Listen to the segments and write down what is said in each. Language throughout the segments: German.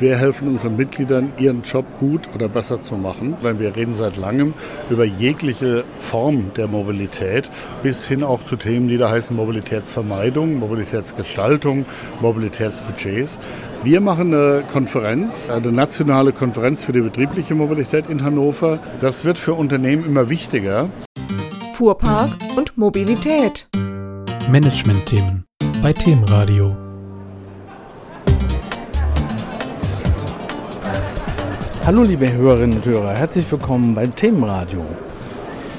Wir helfen unseren Mitgliedern, ihren Job gut oder besser zu machen, weil wir reden seit langem über jegliche Form der Mobilität bis hin auch zu Themen, die da heißen Mobilitätsvermeidung, Mobilitätsgestaltung, Mobilitätsbudgets. Wir machen eine Konferenz, eine nationale Konferenz für die betriebliche Mobilität in Hannover. Das wird für Unternehmen immer wichtiger. Fuhrpark und Mobilität. Managementthemen bei Themenradio. Hallo liebe Hörerinnen und Hörer, herzlich willkommen beim Themenradio.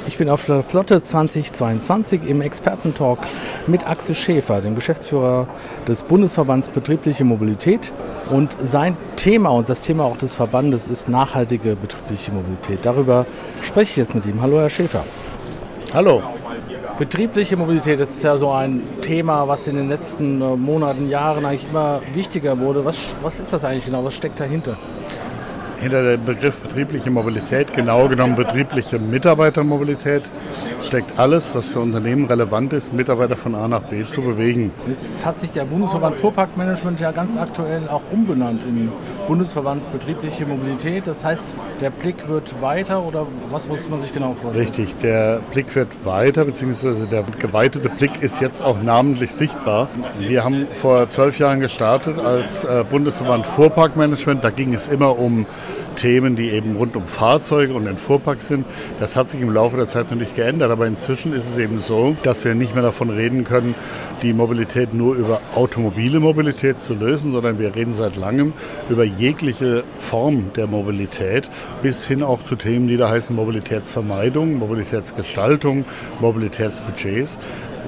Ich bin auf der Flotte 2022 im Expertentalk mit Axel Schäfer, dem Geschäftsführer des Bundesverbands Betriebliche Mobilität. Und sein Thema und das Thema auch des Verbandes ist nachhaltige betriebliche Mobilität. Darüber spreche ich jetzt mit ihm. Hallo Herr Schäfer. Hallo. Betriebliche Mobilität, das ist ja so ein Thema, was in den letzten äh, Monaten, Jahren eigentlich immer wichtiger wurde. Was, was ist das eigentlich genau? Was steckt dahinter? Hinter dem Begriff betriebliche Mobilität, genau genommen betriebliche Mitarbeitermobilität, steckt alles, was für Unternehmen relevant ist, Mitarbeiter von A nach B zu bewegen. Jetzt hat sich der Bundesverband Fuhrparkmanagement ja ganz aktuell auch umbenannt in Bundesverband Betriebliche Mobilität. Das heißt, der Blick wird weiter oder was muss man sich genau vorstellen? Richtig, der Blick wird weiter, beziehungsweise der geweitete Blick ist jetzt auch namentlich sichtbar. Wir haben vor zwölf Jahren gestartet als äh, Bundesverband Fuhrparkmanagement. Da ging es immer um Themen, die eben rund um Fahrzeuge und den Fuhrpark sind. Das hat sich im Laufe der Zeit natürlich geändert, aber inzwischen ist es eben so, dass wir nicht mehr davon reden können, die Mobilität nur über automobile Mobilität zu lösen, sondern wir reden seit langem über jegliche Form der Mobilität bis hin auch zu Themen, die da heißen Mobilitätsvermeidung, Mobilitätsgestaltung, Mobilitätsbudgets.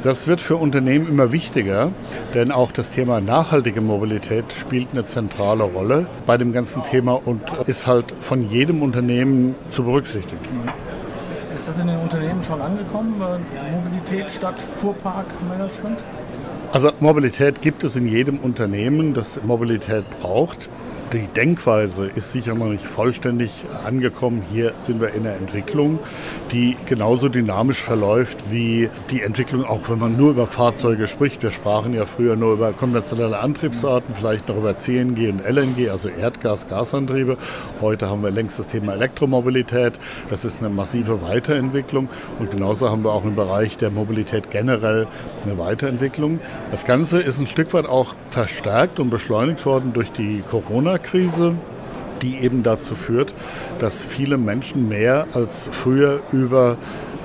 Das wird für Unternehmen immer wichtiger, denn auch das Thema nachhaltige Mobilität spielt eine zentrale Rolle bei dem ganzen Thema und ist halt von jedem Unternehmen zu berücksichtigen. Ist das in den Unternehmen schon angekommen? äh, Mobilität statt Fuhrparkmanagement? Also Mobilität gibt es in jedem Unternehmen, das Mobilität braucht. Die Denkweise ist sicher noch nicht vollständig angekommen. Hier sind wir in der Entwicklung, die genauso dynamisch verläuft wie die Entwicklung, auch wenn man nur über Fahrzeuge spricht. Wir sprachen ja früher nur über konventionelle Antriebsarten, vielleicht noch über CNG und LNG, also Erdgas, Gasantriebe. Heute haben wir längst das Thema Elektromobilität. Das ist eine massive Weiterentwicklung. Und genauso haben wir auch im Bereich der Mobilität generell eine Weiterentwicklung. Das Ganze ist ein Stück weit auch verstärkt und beschleunigt worden durch die Corona Klimakrise, die eben dazu führt, dass viele Menschen mehr als früher über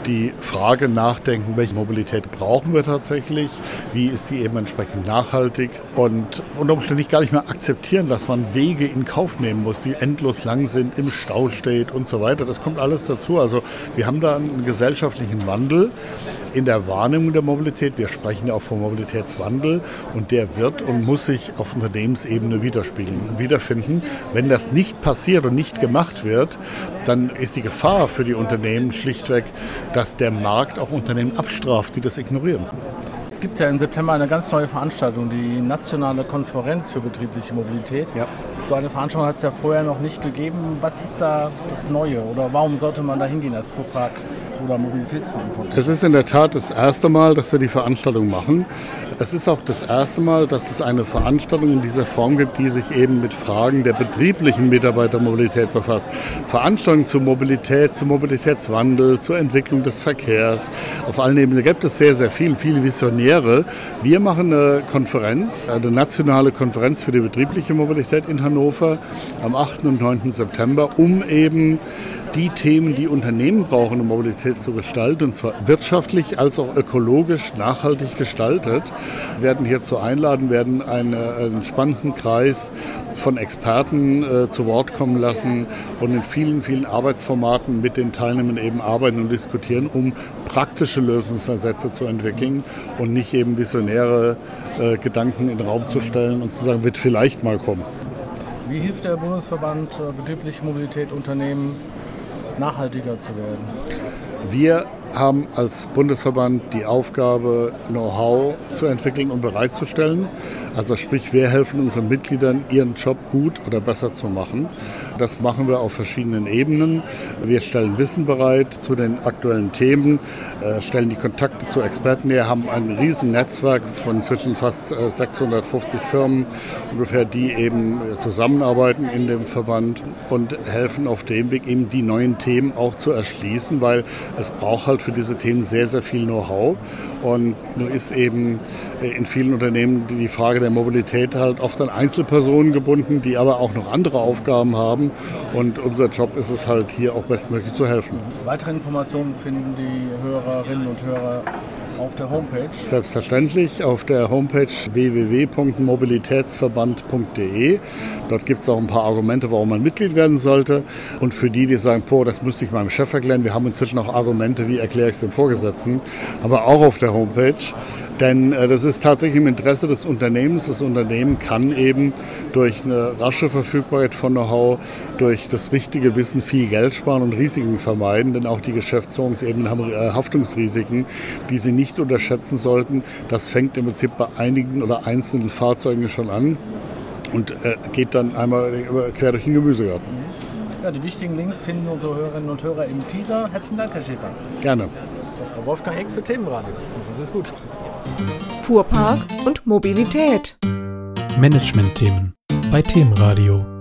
die Frage nachdenken, welche Mobilität brauchen wir tatsächlich, wie ist die eben entsprechend nachhaltig und unter Umständen gar nicht mehr akzeptieren, dass man Wege in Kauf nehmen muss, die endlos lang sind, im Stau steht und so weiter. Das kommt alles dazu. Also wir haben da einen gesellschaftlichen Wandel in der Wahrnehmung der Mobilität. Wir sprechen ja auch vom Mobilitätswandel und der wird und muss sich auf Unternehmensebene widerspiegeln wiederfinden. Wenn das nicht passiert und nicht gemacht wird, dann ist die Gefahr für die Unternehmen schlichtweg, dass der Markt auch Unternehmen abstraft, die das ignorieren. Es gibt ja im September eine ganz neue Veranstaltung, die Nationale Konferenz für betriebliche Mobilität. Ja. So eine Veranstaltung hat es ja vorher noch nicht gegeben. Was ist da das Neue oder warum sollte man da hingehen als Fuhrpark? oder Mobilitätsverantwortung? Es ist in der Tat das erste Mal, dass wir die Veranstaltung machen. Es ist auch das erste Mal, dass es eine Veranstaltung in dieser Form gibt, die sich eben mit Fragen der betrieblichen Mitarbeitermobilität befasst. Veranstaltungen zur Mobilität, zum Mobilitätswandel, zur Entwicklung des Verkehrs. Auf allen Ebenen gibt es sehr, sehr viel, viele Visionäre. Wir machen eine Konferenz, eine nationale Konferenz für die betriebliche Mobilität in Hannover am 8. und 9. September, um eben die Themen, die Unternehmen brauchen, um Mobilität zu gestalten, und zwar wirtschaftlich als auch ökologisch nachhaltig gestaltet. Werden hierzu einladen, werden eine, einen spannenden Kreis von Experten äh, zu Wort kommen lassen und in vielen, vielen Arbeitsformaten mit den Teilnehmern eben arbeiten und diskutieren, um praktische Lösungsansätze zu entwickeln und nicht eben visionäre äh, Gedanken in den Raum zu stellen und zu sagen, wird vielleicht mal kommen. Wie hilft der Bundesverband äh, betriebliche Mobilität Unternehmen nachhaltiger zu werden? Wir haben als Bundesverband die Aufgabe, Know-how zu entwickeln und bereitzustellen. Also sprich, wir helfen unseren Mitgliedern, ihren Job gut oder besser zu machen. Das machen wir auf verschiedenen Ebenen. Wir stellen Wissen bereit zu den aktuellen Themen, äh, stellen die Kontakte zu Experten her, haben ein riesen Netzwerk von zwischen fast 650 äh, Firmen ungefähr, die eben zusammenarbeiten in dem Verband und helfen auf dem Weg eben die neuen Themen auch zu erschließen, weil es braucht halt für diese Themen sehr, sehr viel Know-how. Und nur ist eben äh, in vielen Unternehmen die Frage der Mobilität halt oft an Einzelpersonen gebunden, die aber auch noch andere Aufgaben haben. Und unser Job ist es halt hier auch bestmöglich zu helfen. Weitere Informationen finden die Hörerinnen und Hörer auf der Homepage? Selbstverständlich auf der Homepage www.mobilitätsverband.de. Dort gibt es auch ein paar Argumente, warum man Mitglied werden sollte. Und für die, die sagen, boah, das müsste ich meinem Chef erklären, wir haben inzwischen auch Argumente, wie erkläre ich es dem Vorgesetzten, aber auch auf der Homepage. Denn äh, das ist tatsächlich im Interesse des Unternehmens. Das Unternehmen kann eben durch eine rasche Verfügbarkeit von Know-how, durch das richtige Wissen viel Geld sparen und Risiken vermeiden. Denn auch die Geschäftsführungsebenen haben äh, Haftungsrisiken, die sie nicht unterschätzen sollten. Das fängt im Prinzip bei einigen oder einzelnen Fahrzeugen schon an und äh, geht dann einmal quer durch den Gemüsegarten. Ja, die wichtigen Links finden unsere Hörerinnen und Hörer im Teaser. Herzlichen Dank, Herr Schäfer. Gerne. Das war Wolfgang Eck für Themenradio. Das ist gut. Fuhrpark und Mobilität. Management-Themen bei Themenradio.